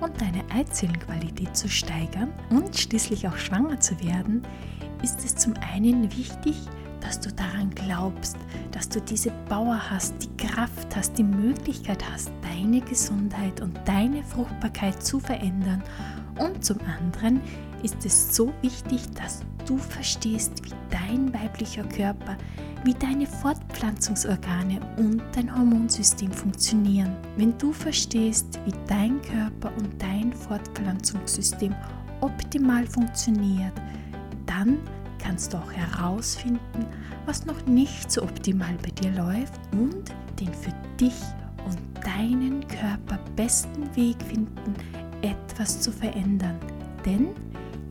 und deine Eizellenqualität zu steigern und schließlich auch schwanger zu werden, ist es zum einen wichtig, dass du daran glaubst, dass du diese Power hast, die Kraft hast, die Möglichkeit hast, deine Gesundheit und deine Fruchtbarkeit zu verändern. Und zum anderen ist es so wichtig, dass du verstehst, wie dein weiblicher Körper wie deine Fortpflanzungsorgane und dein Hormonsystem funktionieren. Wenn du verstehst, wie dein Körper und dein Fortpflanzungssystem optimal funktioniert, dann kannst du auch herausfinden, was noch nicht so optimal bei dir läuft und den für dich und deinen Körper besten Weg finden, etwas zu verändern. Denn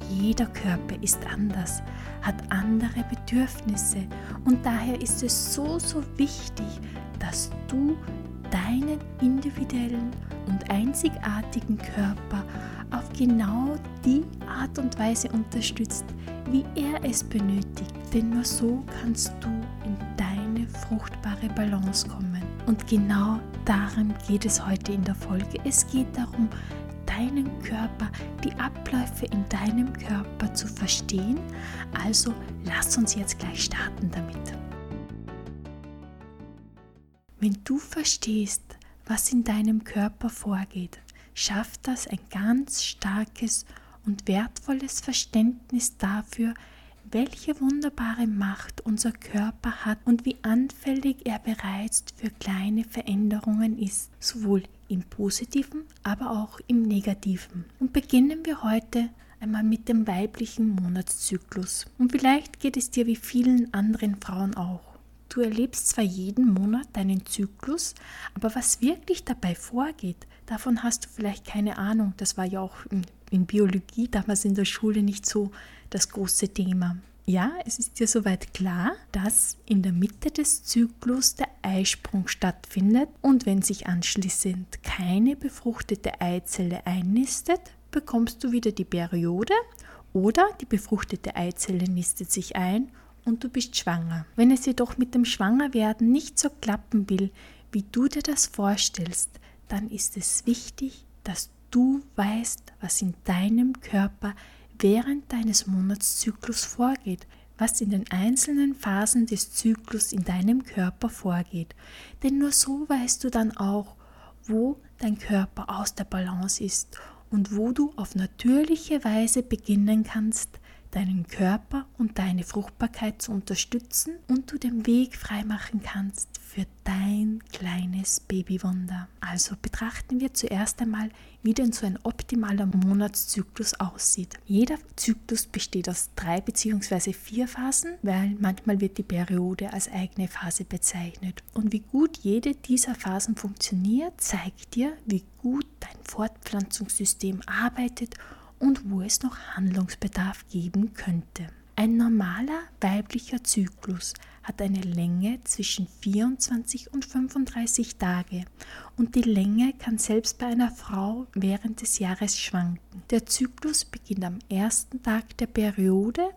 jeder Körper ist anders, hat andere Bedürfnisse und daher ist es so, so wichtig, dass du deinen individuellen und einzigartigen Körper auf genau die Art und Weise unterstützt, wie er es benötigt. Denn nur so kannst du in deine fruchtbare Balance kommen. Und genau darum geht es heute in der Folge. Es geht darum, deinen Körper, die Abläufe in deinem Körper zu verstehen. Also lass uns jetzt gleich starten damit. Wenn du verstehst, was in deinem Körper vorgeht, schafft das ein ganz starkes und wertvolles Verständnis dafür, welche wunderbare Macht unser Körper hat und wie anfällig er bereits für kleine Veränderungen ist, sowohl im positiven, aber auch im negativen. Und beginnen wir heute einmal mit dem weiblichen Monatszyklus. Und vielleicht geht es dir wie vielen anderen Frauen auch. Du erlebst zwar jeden Monat deinen Zyklus, aber was wirklich dabei vorgeht, davon hast du vielleicht keine Ahnung. Das war ja auch in Biologie damals in der Schule nicht so das große Thema. Ja, es ist dir soweit klar, dass in der Mitte des Zyklus der Eisprung stattfindet und wenn sich anschließend keine befruchtete Eizelle einnistet, bekommst du wieder die Periode oder die befruchtete Eizelle nistet sich ein und du bist schwanger. Wenn es jedoch mit dem Schwangerwerden nicht so klappen will, wie du dir das vorstellst, dann ist es wichtig, dass du weißt, was in deinem Körper während deines Monatszyklus vorgeht, was in den einzelnen Phasen des Zyklus in deinem Körper vorgeht. Denn nur so weißt du dann auch, wo dein Körper aus der Balance ist und wo du auf natürliche Weise beginnen kannst, deinen Körper und deine Fruchtbarkeit zu unterstützen und du den Weg freimachen kannst für dein kleines Babywunder. Also betrachten wir zuerst einmal, wie denn so ein optimaler Monatszyklus aussieht. Jeder Zyklus besteht aus drei bzw. vier Phasen, weil manchmal wird die Periode als eigene Phase bezeichnet. Und wie gut jede dieser Phasen funktioniert, zeigt dir, wie gut dein Fortpflanzungssystem arbeitet und wo es noch Handlungsbedarf geben könnte. Ein normaler weiblicher Zyklus hat eine Länge zwischen 24 und 35 Tage und die Länge kann selbst bei einer Frau während des Jahres schwanken. Der Zyklus beginnt am ersten Tag der Periode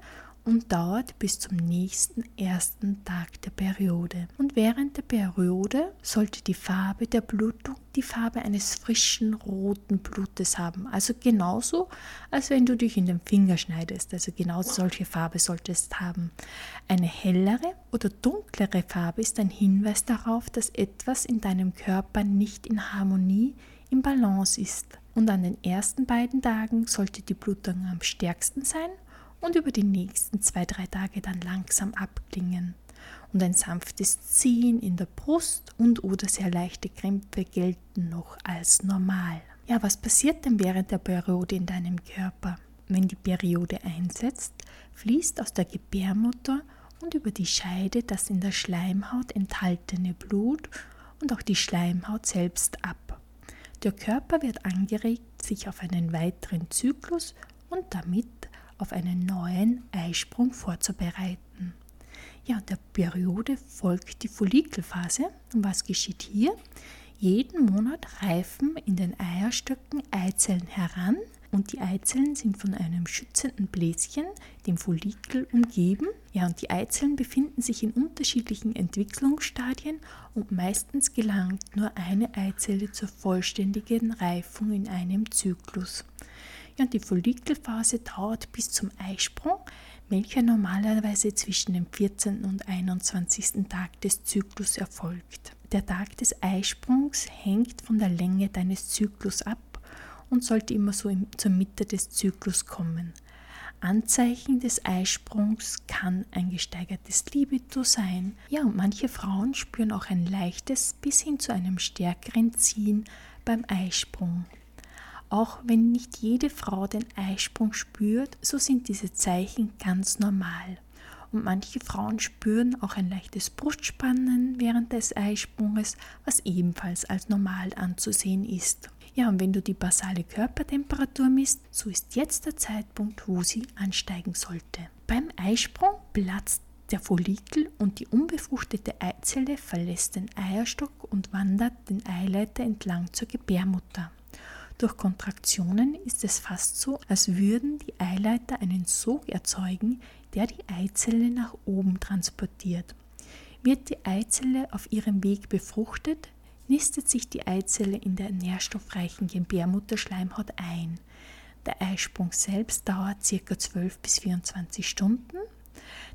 und dauert bis zum nächsten ersten Tag der Periode. Und während der Periode sollte die Farbe der Blutung die Farbe eines frischen roten Blutes haben. Also genauso, als wenn du dich in den Finger schneidest. Also genau solche Farbe solltest es haben. Eine hellere oder dunklere Farbe ist ein Hinweis darauf, dass etwas in deinem Körper nicht in Harmonie, im Balance ist. Und an den ersten beiden Tagen sollte die Blutung am stärksten sein und über die nächsten zwei, drei Tage dann langsam abklingen. und ein sanftes Ziehen in der Brust und oder sehr leichte Krämpfe gelten noch als normal. Ja, was passiert denn während der Periode in deinem Körper? Wenn die Periode einsetzt, fließt aus der Gebärmutter und über die Scheide das in der Schleimhaut enthaltene Blut und auch die Schleimhaut selbst ab. Der Körper wird angeregt, sich auf einen weiteren Zyklus und damit auf einen neuen Eisprung vorzubereiten. Ja, der Periode folgt die Follikelphase. Und was geschieht hier? Jeden Monat reifen in den Eierstöcken Eizellen heran und die Eizellen sind von einem schützenden Bläschen, dem Follikel, umgeben. Ja, und die Eizellen befinden sich in unterschiedlichen Entwicklungsstadien und meistens gelangt nur eine Eizelle zur vollständigen Reifung in einem Zyklus. Ja, die Follikelphase dauert bis zum Eisprung, welcher normalerweise zwischen dem 14. und 21. Tag des Zyklus erfolgt. Der Tag des Eisprungs hängt von der Länge deines Zyklus ab und sollte immer so zur Mitte des Zyklus kommen. Anzeichen des Eisprungs kann ein gesteigertes Libido sein. Ja, und manche Frauen spüren auch ein leichtes bis hin zu einem stärkeren Ziehen beim Eisprung. Auch wenn nicht jede Frau den Eisprung spürt, so sind diese Zeichen ganz normal. Und manche Frauen spüren auch ein leichtes Brustspannen während des Eisprunges, was ebenfalls als normal anzusehen ist. Ja, und wenn du die basale Körpertemperatur misst, so ist jetzt der Zeitpunkt, wo sie ansteigen sollte. Beim Eisprung platzt der Follikel und die unbefruchtete Eizelle verlässt den Eierstock und wandert den Eileiter entlang zur Gebärmutter. Durch Kontraktionen ist es fast so, als würden die Eileiter einen Sog erzeugen, der die Eizelle nach oben transportiert. Wird die Eizelle auf ihrem Weg befruchtet, nistet sich die Eizelle in der nährstoffreichen Gebärmutterschleimhaut ein. Der Eisprung selbst dauert ca. 12 bis 24 Stunden.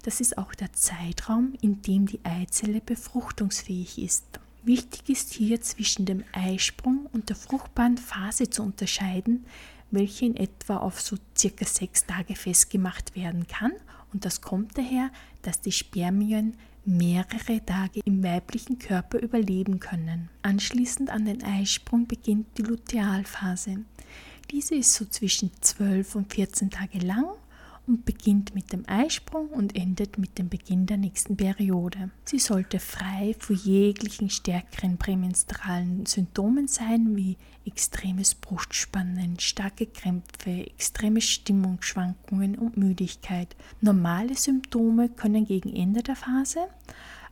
Das ist auch der Zeitraum, in dem die Eizelle befruchtungsfähig ist. Wichtig ist hier zwischen dem Eisprung und der fruchtbaren Phase zu unterscheiden, welche in etwa auf so circa sechs Tage festgemacht werden kann. Und das kommt daher, dass die Spermien mehrere Tage im weiblichen Körper überleben können. Anschließend an den Eisprung beginnt die Lutealphase. Diese ist so zwischen 12 und 14 Tage lang und beginnt mit dem Eisprung und endet mit dem Beginn der nächsten Periode. Sie sollte frei von jeglichen stärkeren prämenstrualen Symptomen sein, wie extremes Brustspannen, starke Krämpfe, extreme Stimmungsschwankungen und Müdigkeit. Normale Symptome können gegen Ende der Phase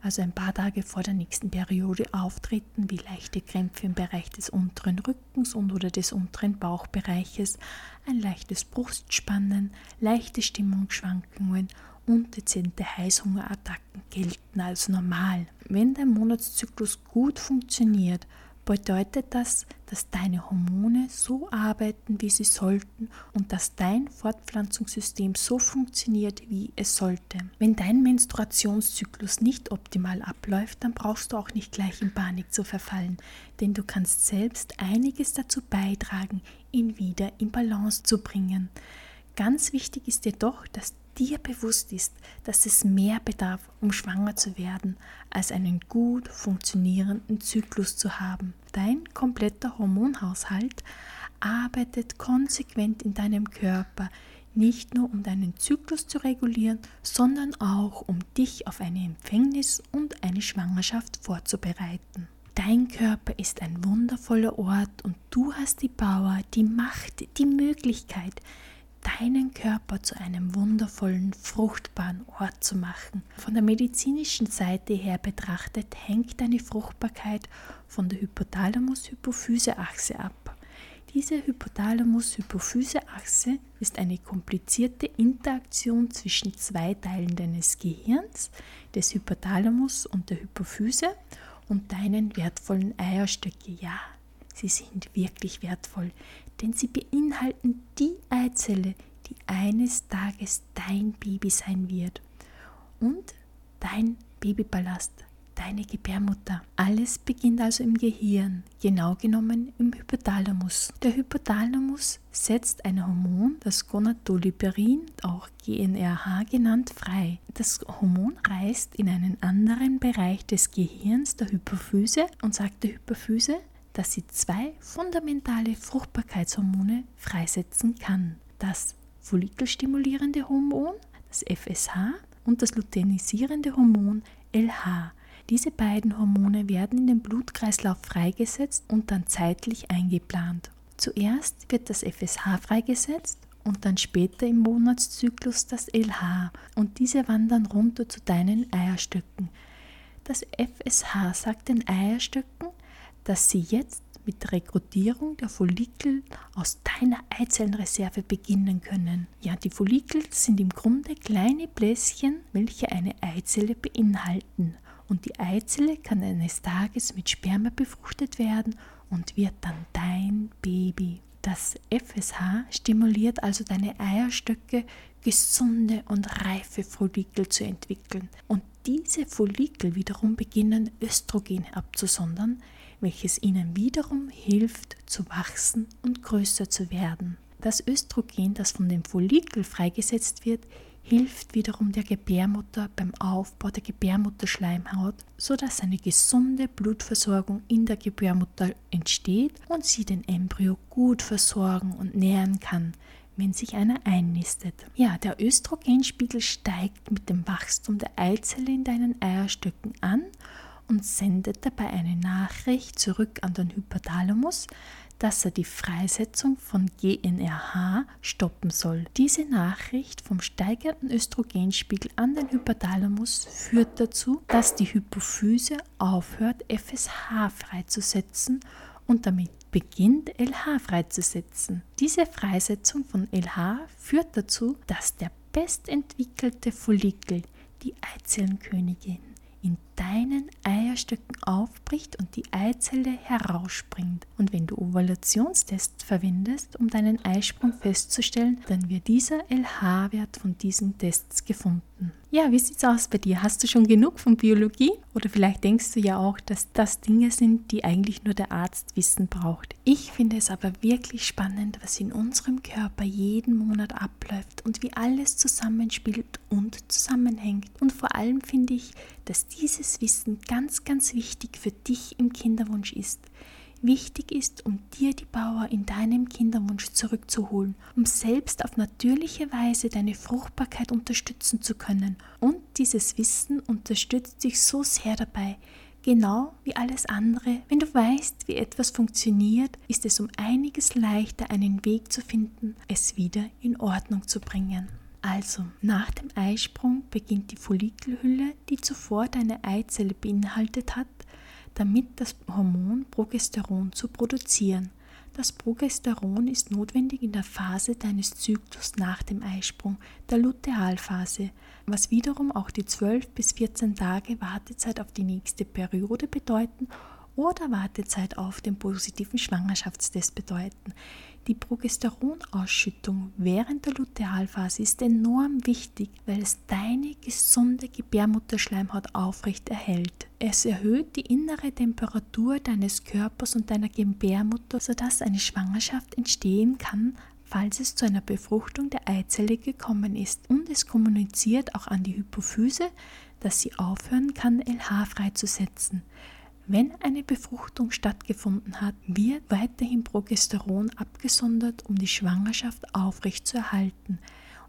also ein paar Tage vor der nächsten Periode auftreten, wie leichte Krämpfe im Bereich des unteren Rückens und oder des unteren Bauchbereiches, ein leichtes Brustspannen, leichte Stimmungsschwankungen und dezente Heißhungerattacken gelten als normal. Wenn der Monatszyklus gut funktioniert, bedeutet das, dass deine Hormone so arbeiten, wie sie sollten und dass dein Fortpflanzungssystem so funktioniert, wie es sollte. Wenn dein Menstruationszyklus nicht optimal abläuft, dann brauchst du auch nicht gleich in Panik zu verfallen, denn du kannst selbst einiges dazu beitragen, ihn wieder in Balance zu bringen. Ganz wichtig ist jedoch, dass dir bewusst ist, dass es mehr bedarf, um schwanger zu werden, als einen gut funktionierenden Zyklus zu haben. Dein kompletter Hormonhaushalt arbeitet konsequent in deinem Körper, nicht nur um deinen Zyklus zu regulieren, sondern auch um dich auf eine Empfängnis und eine Schwangerschaft vorzubereiten. Dein Körper ist ein wundervoller Ort und du hast die Power, die Macht, die Möglichkeit, deinen Körper zu einem wundervollen, fruchtbaren Ort zu machen. Von der medizinischen Seite her betrachtet hängt deine Fruchtbarkeit von der Hypothalamus-Hypophyse-Achse ab. Diese Hypothalamus-Hypophyse-Achse ist eine komplizierte Interaktion zwischen zwei Teilen deines Gehirns, des Hypothalamus und der Hypophyse und deinen wertvollen Eierstöcke. Ja, sie sind wirklich wertvoll denn sie beinhalten die Eizelle, die eines Tages dein Baby sein wird und dein Babyballast, deine Gebärmutter. Alles beginnt also im Gehirn, genau genommen im Hypothalamus. Der Hypothalamus setzt ein Hormon, das Gonadoliperin, auch GNRH genannt, frei. Das Hormon reist in einen anderen Bereich des Gehirns, der Hypophyse, und sagt der Hypophyse, dass sie zwei fundamentale Fruchtbarkeitshormone freisetzen kann. Das follikelstimulierende Hormon, das FSH, und das luteinisierende Hormon LH. Diese beiden Hormone werden in den Blutkreislauf freigesetzt und dann zeitlich eingeplant. Zuerst wird das FSH freigesetzt und dann später im Monatszyklus das LH und diese wandern runter zu deinen Eierstöcken. Das FSH sagt den Eierstöcken, dass sie jetzt mit der Rekrutierung der Follikel aus deiner Eizellenreserve beginnen können. Ja, die Follikel sind im Grunde kleine Bläschen, welche eine Eizelle beinhalten. Und die Eizelle kann eines Tages mit Sperma befruchtet werden und wird dann dein Baby. Das FSH stimuliert also deine Eierstöcke, gesunde und reife Follikel zu entwickeln. Und diese Follikel wiederum beginnen Östrogen abzusondern, welches ihnen wiederum hilft zu wachsen und größer zu werden. Das Östrogen, das von dem Follikel freigesetzt wird, hilft wiederum der Gebärmutter beim Aufbau der Gebärmutterschleimhaut, sodass eine gesunde Blutversorgung in der Gebärmutter entsteht und sie den Embryo gut versorgen und nähren kann, wenn sich einer einnistet. Ja, der Östrogenspiegel steigt mit dem Wachstum der Eizelle in deinen Eierstöcken an und sendet dabei eine Nachricht zurück an den Hypothalamus, dass er die Freisetzung von GNRH stoppen soll. Diese Nachricht vom steigenden Östrogenspiegel an den Hypothalamus führt dazu, dass die Hypophyse aufhört, FSH freizusetzen und damit beginnt LH freizusetzen. Diese Freisetzung von LH führt dazu, dass der bestentwickelte Follikel, die Eizellenkönigin, in deinen Eierstöcken aufbricht und die Eizelle herausspringt. Und wenn du Ovulationstests verwendest, um deinen Eisprung festzustellen, dann wird dieser LH-Wert von diesen Tests gefunden. Ja, wie sieht's aus bei dir? Hast du schon genug von Biologie? Oder vielleicht denkst du ja auch, dass das Dinge sind, die eigentlich nur der Arzt wissen braucht. Ich finde es aber wirklich spannend, was in unserem Körper jeden Monat abläuft und wie alles zusammenspielt und zusammenhängt. Und vor allem finde ich, dass dieses Wissen ganz, ganz wichtig für dich im Kinderwunsch ist. Wichtig ist, um dir die Power in deinem Kinderwunsch zurückzuholen, um selbst auf natürliche Weise deine Fruchtbarkeit unterstützen zu können. Und dieses Wissen unterstützt dich so sehr dabei, Genau wie alles andere, wenn du weißt, wie etwas funktioniert, ist es um einiges leichter, einen Weg zu finden, es wieder in Ordnung zu bringen. Also, nach dem Eisprung beginnt die Follikelhülle, die zuvor deine Eizelle beinhaltet hat, damit das Hormon Progesteron zu produzieren. Das Progesteron ist notwendig in der Phase deines Zyklus nach dem Eisprung, der Lutealphase, was wiederum auch die 12 bis 14 Tage Wartezeit auf die nächste Periode bedeuten oder Wartezeit auf den positiven Schwangerschaftstest bedeuten. Die Progesteronausschüttung während der Lutealphase ist enorm wichtig, weil es deine gesunde Gebärmutterschleimhaut aufrecht erhält. Es erhöht die innere Temperatur deines Körpers und deiner Gebärmutter, sodass eine Schwangerschaft entstehen kann, falls es zu einer Befruchtung der Eizelle gekommen ist. Und es kommuniziert auch an die Hypophyse, dass sie aufhören kann, LH freizusetzen. Wenn eine Befruchtung stattgefunden hat, wird weiterhin Progesteron abgesondert, um die Schwangerschaft aufrechtzuerhalten.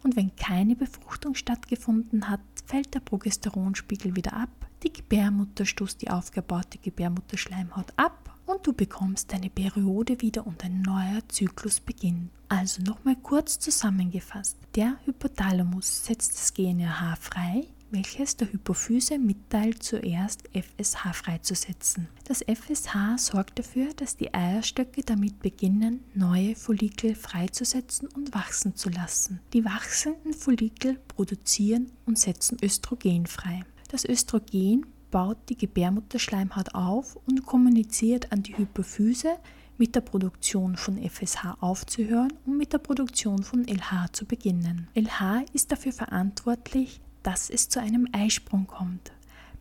Und wenn keine Befruchtung stattgefunden hat, fällt der Progesteronspiegel wieder ab, die Gebärmutter stoßt die aufgebaute Gebärmutterschleimhaut ab und du bekommst deine Periode wieder und ein neuer Zyklus beginnt. Also nochmal kurz zusammengefasst. Der Hypothalamus setzt das GNRH frei, welches der Hypophyse mitteilt, zuerst FSH freizusetzen. Das FSH sorgt dafür, dass die Eierstöcke damit beginnen, neue Follikel freizusetzen und wachsen zu lassen. Die wachsenden Follikel produzieren und setzen Östrogen frei. Das Östrogen baut die Gebärmutterschleimhaut auf und kommuniziert an die Hypophyse, mit der Produktion von FSH aufzuhören und mit der Produktion von LH zu beginnen. LH ist dafür verantwortlich, dass es zu einem Eisprung kommt.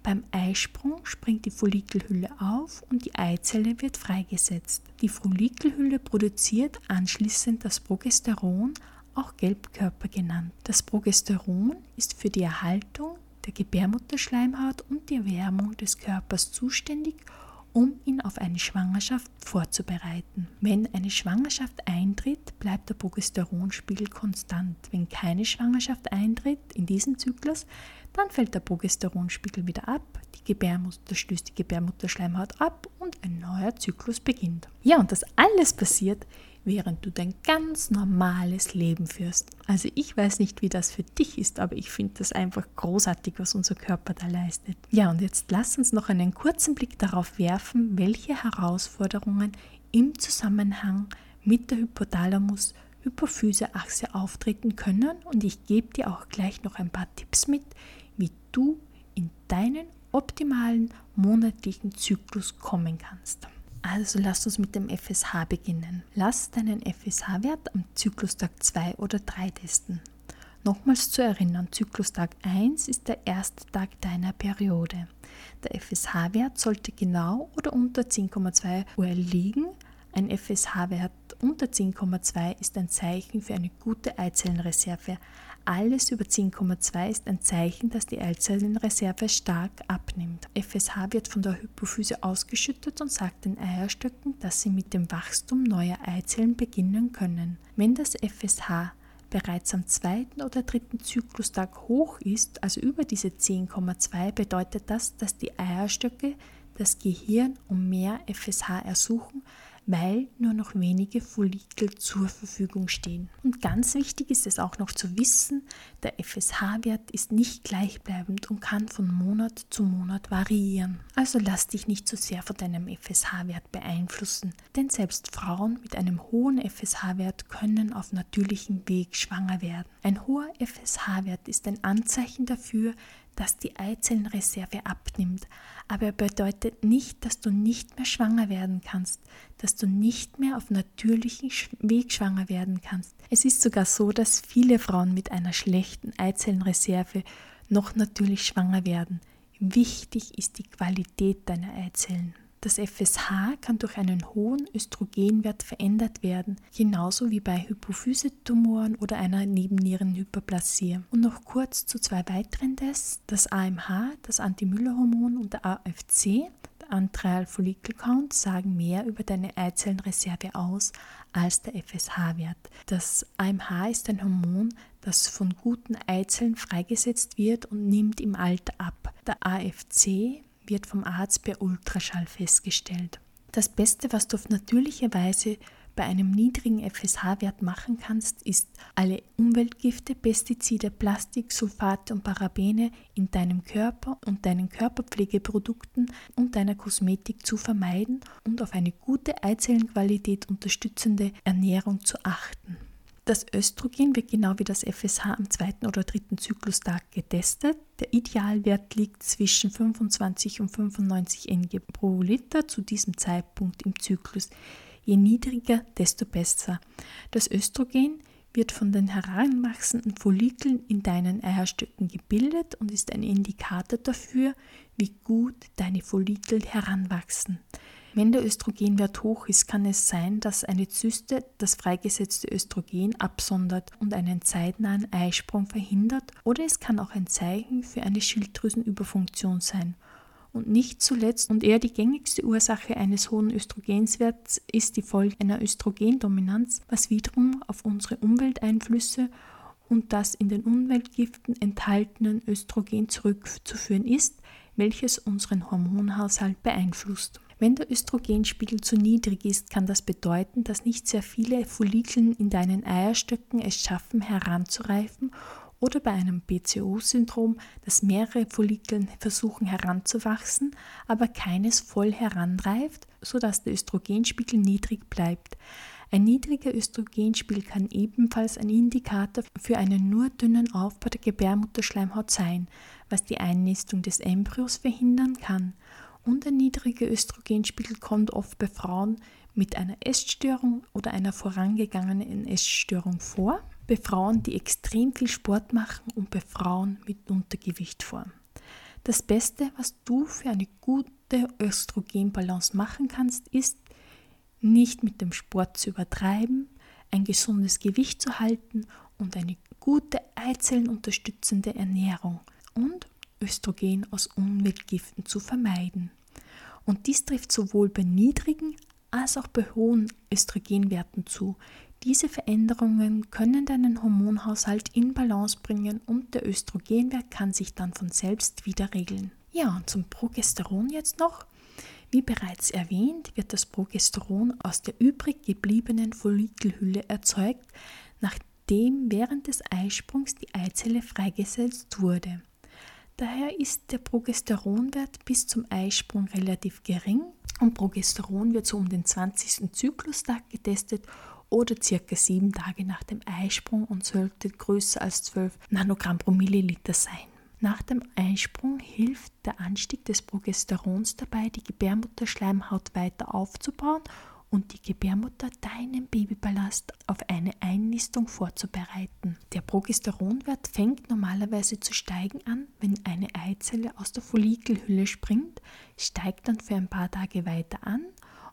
Beim Eisprung springt die Follikelhülle auf und die Eizelle wird freigesetzt. Die Follikelhülle produziert anschließend das Progesteron, auch Gelbkörper genannt. Das Progesteron ist für die Erhaltung der Gebärmutterschleimhaut und die Erwärmung des Körpers zuständig um ihn auf eine Schwangerschaft vorzubereiten. Wenn eine Schwangerschaft eintritt, bleibt der Progesteronspiegel konstant. Wenn keine Schwangerschaft eintritt in diesem Zyklus, dann fällt der Progesteronspiegel wieder ab, die Gebärmutter stößt die Gebärmutterschleimhaut ab und ein neuer Zyklus beginnt. Ja, und das alles passiert während du dein ganz normales Leben führst. Also ich weiß nicht, wie das für dich ist, aber ich finde das einfach großartig, was unser Körper da leistet. Ja, und jetzt lass uns noch einen kurzen Blick darauf werfen, welche Herausforderungen im Zusammenhang mit der Hypothalamus Hypophyse-Achse auftreten können und ich gebe dir auch gleich noch ein paar Tipps mit, wie du in deinen optimalen monatlichen Zyklus kommen kannst. Also lass uns mit dem FSH beginnen. Lass deinen FSH-Wert am Zyklustag 2 oder 3 testen. Nochmals zu erinnern, Zyklustag 1 ist der erste Tag deiner Periode. Der FSH-Wert sollte genau oder unter 10,2 Uhr liegen. Ein FSH-Wert unter 10,2 ist ein Zeichen für eine gute Eizellenreserve. Alles über 10,2 ist ein Zeichen, dass die Eizellenreserve stark abnimmt. FSH wird von der Hypophyse ausgeschüttet und sagt den Eierstöcken, dass sie mit dem Wachstum neuer Eizellen beginnen können. Wenn das FSH bereits am zweiten oder dritten Zyklustag hoch ist, also über diese 10,2, bedeutet das, dass die Eierstöcke das Gehirn um mehr FSH ersuchen, weil nur noch wenige Follikel zur Verfügung stehen. Und ganz wichtig ist es auch noch zu wissen, der FSH-Wert ist nicht gleichbleibend und kann von Monat zu Monat variieren. Also lass dich nicht zu so sehr von deinem FSH-Wert beeinflussen, denn selbst Frauen mit einem hohen FSH-Wert können auf natürlichem Weg schwanger werden. Ein hoher FSH-Wert ist ein Anzeichen dafür, dass die Eizellenreserve abnimmt, aber er bedeutet nicht, dass du nicht mehr schwanger werden kannst, dass du nicht mehr auf natürlichem Weg schwanger werden kannst. Es ist sogar so, dass viele Frauen mit einer schlechten Eizellenreserve noch natürlich schwanger werden. Wichtig ist die Qualität deiner Eizellen. Das FSH kann durch einen hohen Östrogenwert verändert werden, genauso wie bei Hypophysetumoren oder einer Nebennierenhyperplasie. Und noch kurz zu zwei weiteren Tests, das AMH, das Anti-Müller-Hormon und der AFC, der Antral Follicle Count, sagen mehr über deine Eizellenreserve aus als der FSH-Wert. Das AMH ist ein Hormon, das von guten Eizellen freigesetzt wird und nimmt im Alter ab. Der AFC wird vom Arzt per Ultraschall festgestellt. Das Beste, was du auf natürliche Weise bei einem niedrigen FSH-Wert machen kannst, ist alle Umweltgifte, Pestizide, Plastik, Sulfate und Parabene in deinem Körper und deinen Körperpflegeprodukten und deiner Kosmetik zu vermeiden und auf eine gute Eizellenqualität unterstützende Ernährung zu achten. Das Östrogen wird genau wie das FSH am zweiten oder dritten Zyklustag getestet. Der Idealwert liegt zwischen 25 und 95 Ng pro Liter zu diesem Zeitpunkt im Zyklus. Je niedriger, desto besser. Das Östrogen wird von den heranwachsenden Follikeln in deinen Eierstöcken gebildet und ist ein Indikator dafür, wie gut deine Follikel heranwachsen. Wenn der Östrogenwert hoch ist, kann es sein, dass eine Zyste das freigesetzte Östrogen absondert und einen zeitnahen Eisprung verhindert oder es kann auch ein Zeichen für eine Schilddrüsenüberfunktion sein. Und nicht zuletzt und eher die gängigste Ursache eines hohen Östrogenswerts ist die Folge einer Östrogendominanz, was wiederum auf unsere Umwelteinflüsse und das in den Umweltgiften enthaltenen Östrogen zurückzuführen ist, welches unseren Hormonhaushalt beeinflusst. Wenn der Östrogenspiegel zu niedrig ist, kann das bedeuten, dass nicht sehr viele Follikeln in deinen Eierstöcken es schaffen, heranzureifen oder bei einem PCO-Syndrom, dass mehrere Follikeln versuchen heranzuwachsen, aber keines voll heranreift, sodass der Östrogenspiegel niedrig bleibt. Ein niedriger Östrogenspiegel kann ebenfalls ein Indikator für einen nur dünnen Aufbau der Gebärmutterschleimhaut sein, was die Einnistung des Embryos verhindern kann und ein niedriger Östrogenspiegel kommt oft bei Frauen mit einer Essstörung oder einer vorangegangenen Essstörung vor, bei Frauen, die extrem viel Sport machen und bei Frauen mit Untergewicht vor. Das Beste, was du für eine gute Östrogenbalance machen kannst, ist, nicht mit dem Sport zu übertreiben, ein gesundes Gewicht zu halten und eine gute Eizellen-unterstützende Ernährung und Östrogen aus Umweltgiften zu vermeiden. Und dies trifft sowohl bei niedrigen als auch bei hohen Östrogenwerten zu. Diese Veränderungen können deinen Hormonhaushalt in Balance bringen und der Östrogenwert kann sich dann von selbst wieder regeln. Ja, und zum Progesteron jetzt noch. Wie bereits erwähnt, wird das Progesteron aus der übrig gebliebenen Follikelhülle erzeugt, nachdem während des Eisprungs die Eizelle freigesetzt wurde. Daher ist der Progesteronwert bis zum Eisprung relativ gering und Progesteron wird so um den 20. Zyklustag getestet oder circa sieben Tage nach dem Eisprung und sollte größer als 12 Nanogramm pro Milliliter sein. Nach dem Eisprung hilft der Anstieg des Progesterons dabei, die Gebärmutterschleimhaut weiter aufzubauen und die Gebärmutter deinen Babyballast auf eine Einnistung vorzubereiten. Der Progesteronwert fängt normalerweise zu steigen an, wenn eine Eizelle aus der Follikelhülle springt, steigt dann für ein paar Tage weiter an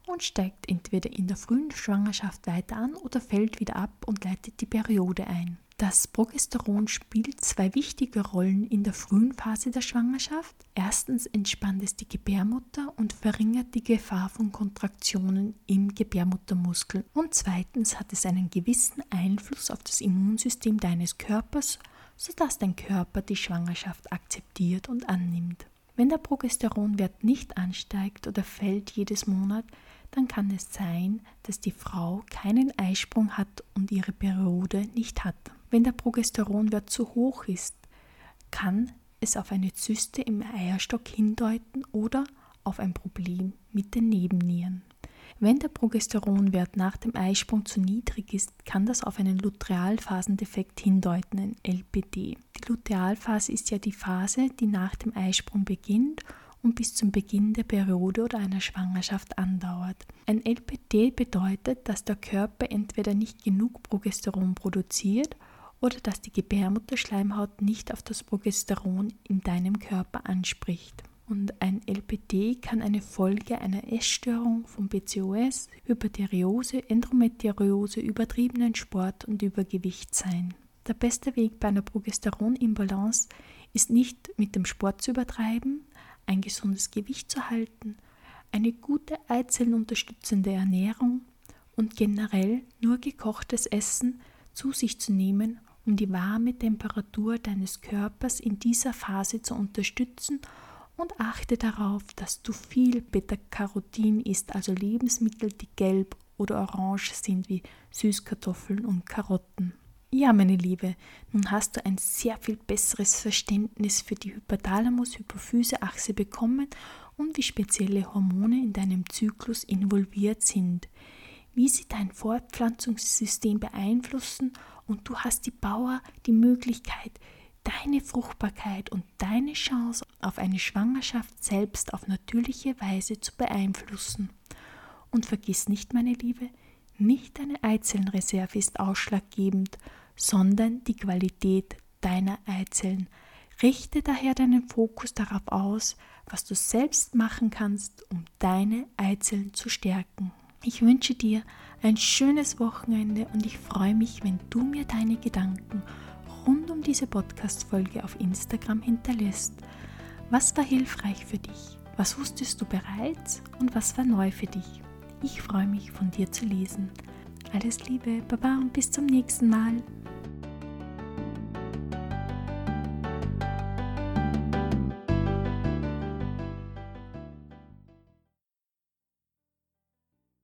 und steigt entweder in der frühen Schwangerschaft weiter an oder fällt wieder ab und leitet die Periode ein. Das Progesteron spielt zwei wichtige Rollen in der frühen Phase der Schwangerschaft. Erstens entspannt es die Gebärmutter und verringert die Gefahr von Kontraktionen im Gebärmuttermuskel. Und zweitens hat es einen gewissen Einfluss auf das Immunsystem deines Körpers, sodass dein Körper die Schwangerschaft akzeptiert und annimmt. Wenn der Progesteronwert nicht ansteigt oder fällt jedes Monat, dann kann es sein, dass die Frau keinen Eisprung hat und ihre Periode nicht hat. Wenn der Progesteronwert zu hoch ist, kann es auf eine Zyste im Eierstock hindeuten oder auf ein Problem mit den Nebennieren. Wenn der Progesteronwert nach dem Eisprung zu niedrig ist, kann das auf einen Lutealphasendefekt hindeuten, ein LPD. Die Lutealphase ist ja die Phase, die nach dem Eisprung beginnt und bis zum Beginn der Periode oder einer Schwangerschaft andauert. Ein LPD bedeutet, dass der Körper entweder nicht genug Progesteron produziert oder dass die Gebärmutterschleimhaut nicht auf das Progesteron in deinem Körper anspricht. Und ein LPD kann eine Folge einer Essstörung von PCOS, Hyperthyreose, Endometriose, übertriebenen Sport und Übergewicht sein. Der beste Weg bei einer Progesteronimbalance ist nicht mit dem Sport zu übertreiben, ein gesundes Gewicht zu halten, eine gute Eizellenunterstützende Ernährung und generell nur gekochtes Essen zu sich zu nehmen um die warme Temperatur deines Körpers in dieser Phase zu unterstützen und achte darauf, dass du viel Beta-Carotin isst, also Lebensmittel, die gelb oder orange sind, wie Süßkartoffeln und Karotten. Ja, meine Liebe, nun hast du ein sehr viel besseres Verständnis für die Hypothalamus-Hypophyse-Achse bekommen und wie spezielle Hormone in deinem Zyklus involviert sind, wie sie dein Fortpflanzungssystem beeinflussen und du hast die Bauer die Möglichkeit, deine Fruchtbarkeit und deine Chance auf eine Schwangerschaft selbst auf natürliche Weise zu beeinflussen. Und vergiss nicht, meine Liebe, nicht deine Eizellenreserve ist ausschlaggebend, sondern die Qualität deiner Eizellen. Richte daher deinen Fokus darauf aus, was du selbst machen kannst, um deine Eizellen zu stärken. Ich wünsche dir ein schönes Wochenende und ich freue mich, wenn du mir deine Gedanken rund um diese Podcast-Folge auf Instagram hinterlässt. Was war hilfreich für dich? Was wusstest du bereits und was war neu für dich? Ich freue mich, von dir zu lesen. Alles Liebe, Baba und bis zum nächsten Mal.